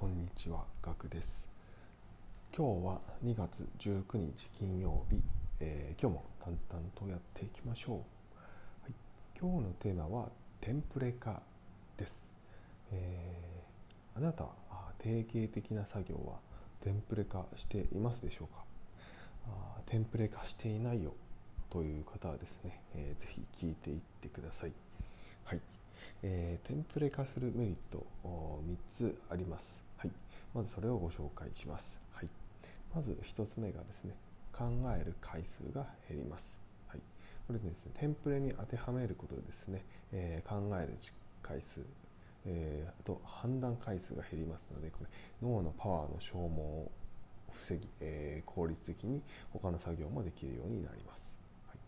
こんにちは、ガクです。今日は2月19日金曜日、えー今日も淡々とやっていきましょう。はい、今日のテーマはテンプレ化です。えーあなた定型的な作業はテンプレ化していますでしょうか？あテンプレ化していないよという方はですね、えーぜひ聞いていってください。はい、えーテンプレ化するメリット3つあります。まずそれをご紹介します。はい、まず1つ目がですね、考える回数が減ります。はい、これですね、テンプレに当てはめることでですね、えー考える回数、えーあと判断回数が減りますので、これ脳のパワーの消耗を防ぎ、えー効率的に他の作業もできるようになります。はい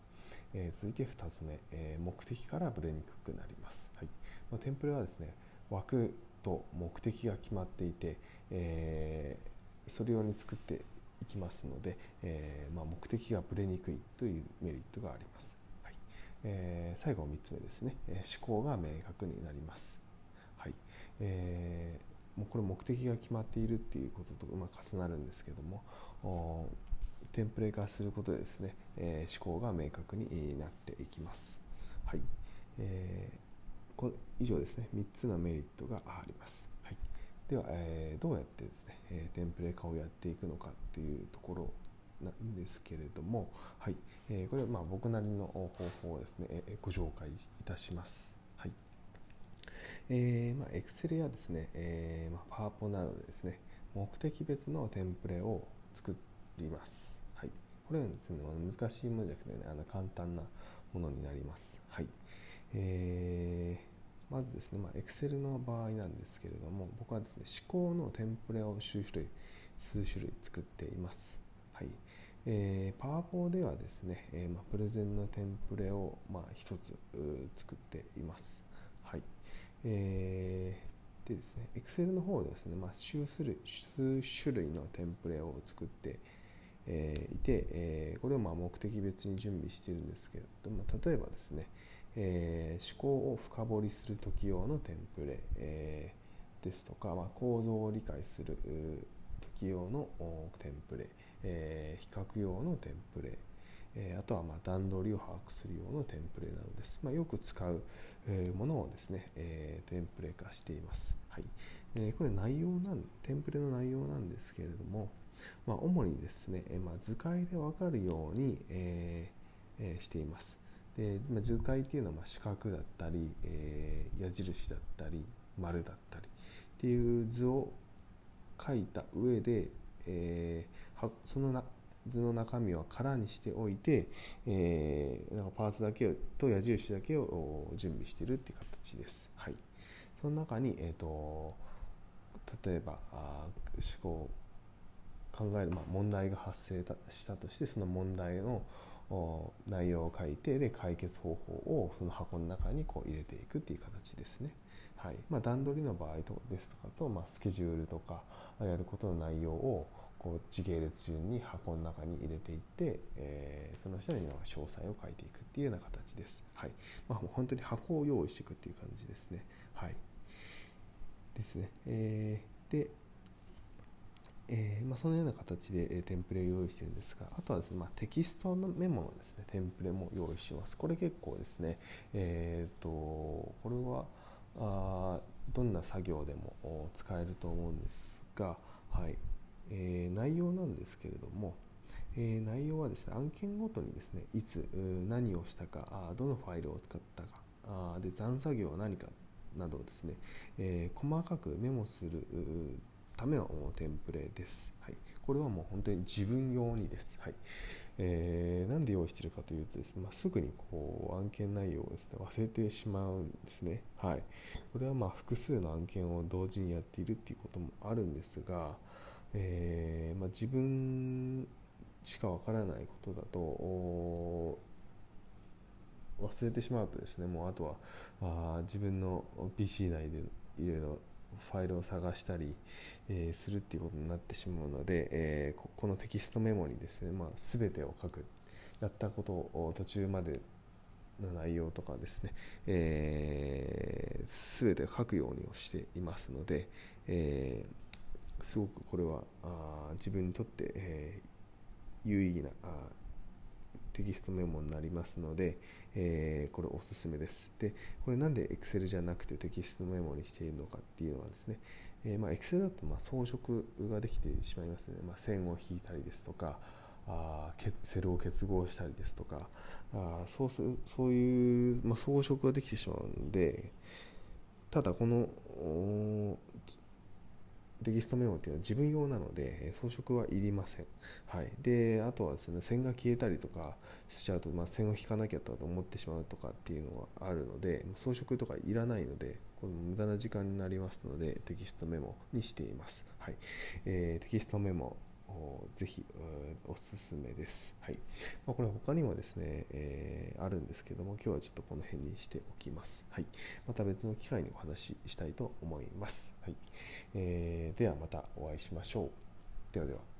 えー続いて2つ目、え目的からぶれにくくなります。はいまあテンプレはですね枠と目的が決まっていて、えーそれ用に作っていきますので、えーまあ、目的がぶれにくいというメリットがあります。はいえー最後3つ目ですね、えー思考が明確になります。はいえーもうこれ目的が決まっているっていうこととま重なるんですけどもテンプレ化することでですね、えー思考が明確になっていきます。はいえー以上ですね3つのメリットがあります。はい、では、えーどうやってですね、えーテンプレ化をやっていくのかっていうところなんですけれども、はいえーこれはまあ僕なりの方法をですね、えーご紹介いたします。はいえーまあ、Excel やですね、えーまあ、パワポなどでですね目的別のテンプレを作ります。はい、これはですね難しいものじゃなくて、ね、あの簡単なものになります。はいえーまずですね、まあ、Excel の場合なんですけれども僕はですね思考のテンプレを数種類数種類作っています。はいえー、パワポではですね、えーまあ、プレゼンのテンプレを、まあ、一つ作っています。はいえーでですね、Excel の方でですね、まあ、数種類数種類のテンプレを作って、えーいて、えーこれをまあ目的別に準備しているんですけれども、例えばですね、えー思考を深掘りする時用のテンプレ、えーですとか、まあ、構造を理解する時用のテンプレ、えー比較用のテンプレ、えーあとはまあ段取りを把握する用のテンプレなどです。まあ、よく使う、ものをですね、えーテンプレ化しています。はいえーこれ内容なんテンプレの内容なんですけれども、まあ、主にですね、えまあ、図解で分かるように、えーえーしています。でまあ図解っていうのはまあ四角だったり、えー矢印だったり丸だったりっていう図を書いた上で、えーはそのな図の中身は空にしておいて、えーなんかパーツだけと矢印だけを準備しているっていう形です。はい、その中に、えー、と例えばあ思考考える、まあ、問題が発生したとしてその問題の内容を書いてで解決方法をその箱の中にこう入れていくっていう形ですね。はいまあ、段取りの場合とですとかと、まあ、スケジュールとかやることの内容をこう時系列順に箱の中に入れていって、えーその下に詳細を書いていくっていうような形です。はいまあ、本当に箱を用意していくっていう感じですね。はい、ですね。えーでえーまあ、そのような形で、えーテンプレを用意してるんですがあとはですね、まあ、テキストのメモのですね。テンプレも用意してます。これ結構ですねえっ、とこれはあどんな作業でも使えると思うんですが、はい。えー内容なんですけれども、え内容はですね案件ごとにですねいつ何をしたかあどのファイルを使ったかあで残作業は何かなどをですね、え細かくメモするためのテンプレです。はい、これはもう本当に自分用にです。はいえーなんで用意しているかというとですね、まあ、すぐにこう案件内容をですね忘れてしまうんですね。はい、これはまあ複数の案件を同時にやっているっていうこともあるんですが、えーまあ、自分しかわからないことだと忘れてしまうとですねもうあとはあ自分の PC 内でいろいろファイルを探したり、えーするっていうことになってしまうので、えーここのテキストメモにですね、まあ、全てを書く。やったことを途中までの内容とかですね、えー、全て書くようにしていますので、えーすごくこれはあ自分にとって、え、有意義なあテキストメモになりますので、えー、これおすすめです。で、これなんで Excel じゃなくてテキストメモにしているのかっていうのはですね、えー、まあ Excel だとま装飾ができてしまいますので、まあ、線を引いたりですとか、あセルを結合したりですとかあそうすそういう、まあ、装飾ができてしまうのでただこのテキストメモっていうのは自分用なので装飾はいりません、はい、であとはですね線が消えたりとかしちゃうと、まあ、線を引かなきゃと思ってしまうとかっていうのはあるので装飾とかいらないのでこれ無駄な時間になりますのでテキストメモにしています、はい。えー、テキストメモ。ぜひおすすめです。はいまあ、これ他にもですね、えー、あるんですけども、今日はちょっとこの辺にしておきます。はい、また別の機会にお話ししたいと思います。はいえー、ではまたお会いしましょう。ではでは。